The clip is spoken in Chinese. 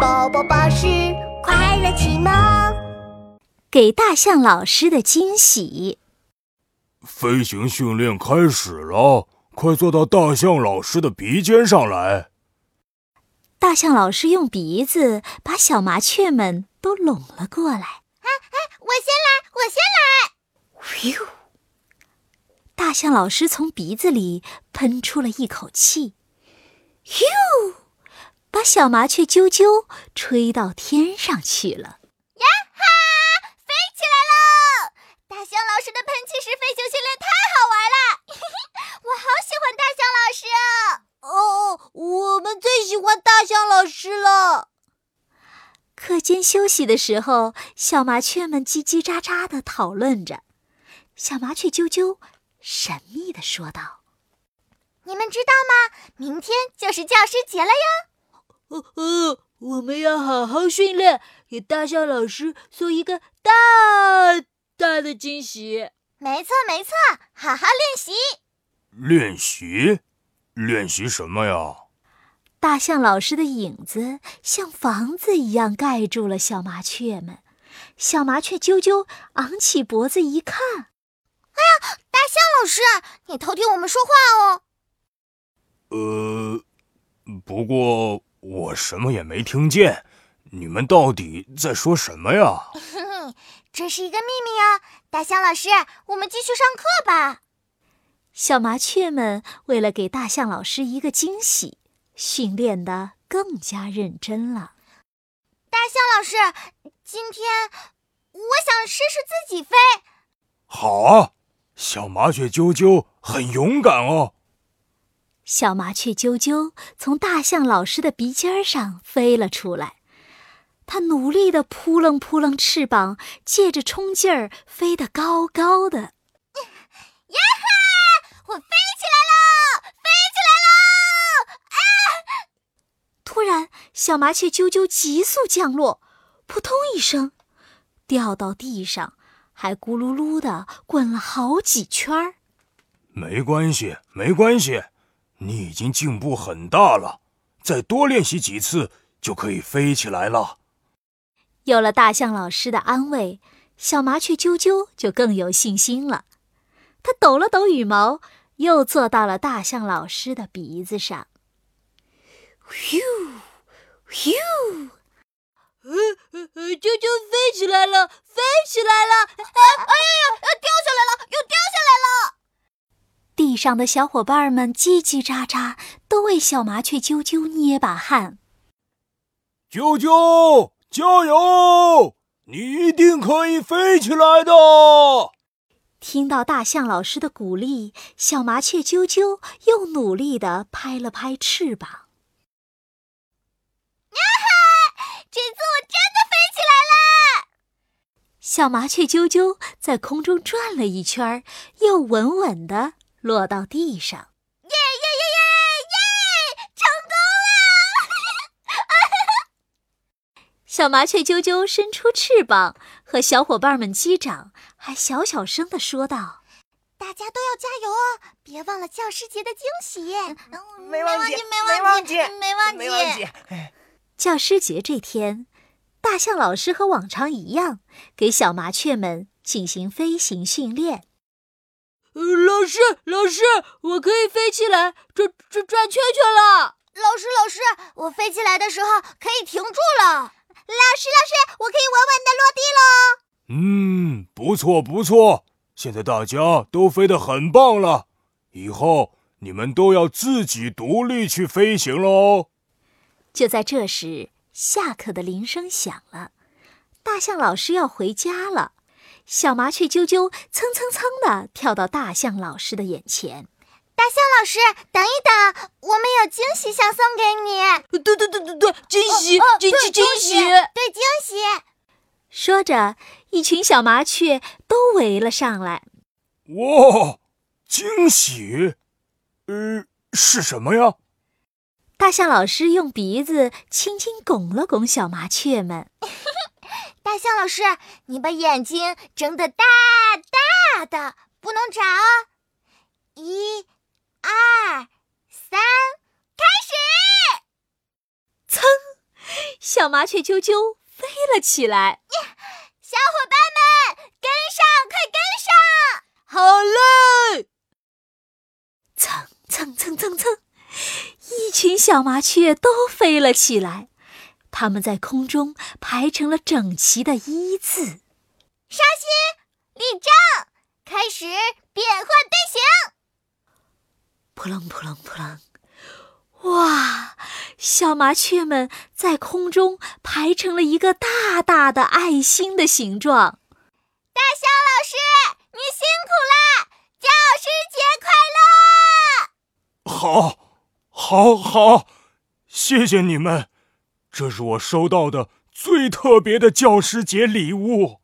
宝宝巴士快乐启蒙，给大象老师的惊喜。飞行训练开始了，快坐到大象老师的鼻尖上来。大象老师用鼻子把小麻雀们都拢了过来。哎哎，我先来，我先来。咻！大象老师从鼻子里喷出了一口气，咻！把小麻雀啾啾吹到天上去了！呀哈，飞起来喽！大象老师的喷气式飞行训练太好玩了，我好喜欢大象老师哦！哦，我们最喜欢大象老师了。课间休息的时候，小麻雀们叽叽喳喳的讨论着。小麻雀啾啾神秘的说道：“你们知道吗？明天就是教师节了哟！”哦哦，我们要好好训练，给大象老师送一个大大的惊喜。没错没错，好好练习。练习？练习什么呀？大象老师的影子像房子一样盖住了小麻雀们。小麻雀啾啾昂起脖子一看，哎呀，大象老师，你偷听我们说话哦。呃，不过。我什么也没听见，你们到底在说什么呀？这是一个秘密哦，大象老师，我们继续上课吧。小麻雀们为了给大象老师一个惊喜，训练的更加认真了。大象老师，今天我想试试自己飞。好啊，小麻雀啾啾很勇敢哦。小麻雀啾啾从大象老师的鼻尖上飞了出来，它努力地扑棱扑棱翅膀，借着冲劲儿飞得高高的。呀哈！我飞起来喽，飞起来喽！啊！突然，小麻雀啾啾急速降落，扑通一声，掉到地上，还咕噜噜地滚了好几圈儿。没关系，没关系。你已经进步很大了，再多练习几次就可以飞起来了。有了大象老师的安慰，小麻雀啾啾就更有信心了。它抖了抖羽毛，又坐到了大象老师的鼻子上。咻，咻，呃呃呃，啾啾飞起来了，飞起来了！哎哎呀呀，掉下来了，又掉下来了！地上的小伙伴们叽叽喳喳，都为小麻雀啾啾捏把汗。啾啾，加油！你一定可以飞起来的。听到大象老师的鼓励，小麻雀啾啾又努力地拍了拍翅膀。呀哈！这次我真的飞起来了！小麻雀啾啾在空中转了一圈，又稳稳地。落到地上，耶耶耶耶耶！成功了！小麻雀啾啾伸出翅膀，和小伙伴们击掌，还小小声的说道：“大家都要加油哦，别忘了教师节的惊喜。”没忘记，没忘记，没忘记，没忘记。教师节这天，大象老师和往常一样，给小麻雀们进行飞行训练。老师，老师，我可以飞起来，转转转圈圈了。老师，老师，我飞起来的时候可以停住了。老师，老师，我可以稳稳的落地喽。嗯，不错不错，现在大家都飞得很棒了。以后你们都要自己独立去飞行喽。就在这时，下课的铃声响了，大象老师要回家了。小麻雀啾啾蹭蹭蹭地跳到大象老师的眼前。大象老师，等一等，我们有惊喜想送给你。对对对对对，惊喜，惊喜，惊喜，对惊喜。说着，一群小麻雀都围了上来。哇，惊喜！呃，是什么呀？大象老师用鼻子轻轻拱了拱小麻雀们。大象老师，你把眼睛睁得大大的，不能眨哦。一、二、三，开始！噌，小麻雀啾啾飞了起来。小伙伴们，跟上，快跟上！好嘞！蹭蹭蹭蹭蹭，一群小麻雀都飞了起来，它们在空中排成了整齐的一字。稍息，立正，开始变换队形。扑棱扑棱扑棱！哇，小麻雀们在空中排成了一个大大的爱心的形状。大象老师，你辛苦啦，教师节快乐！好，好，好，谢谢你们，这是我收到的最特别的教师节礼物。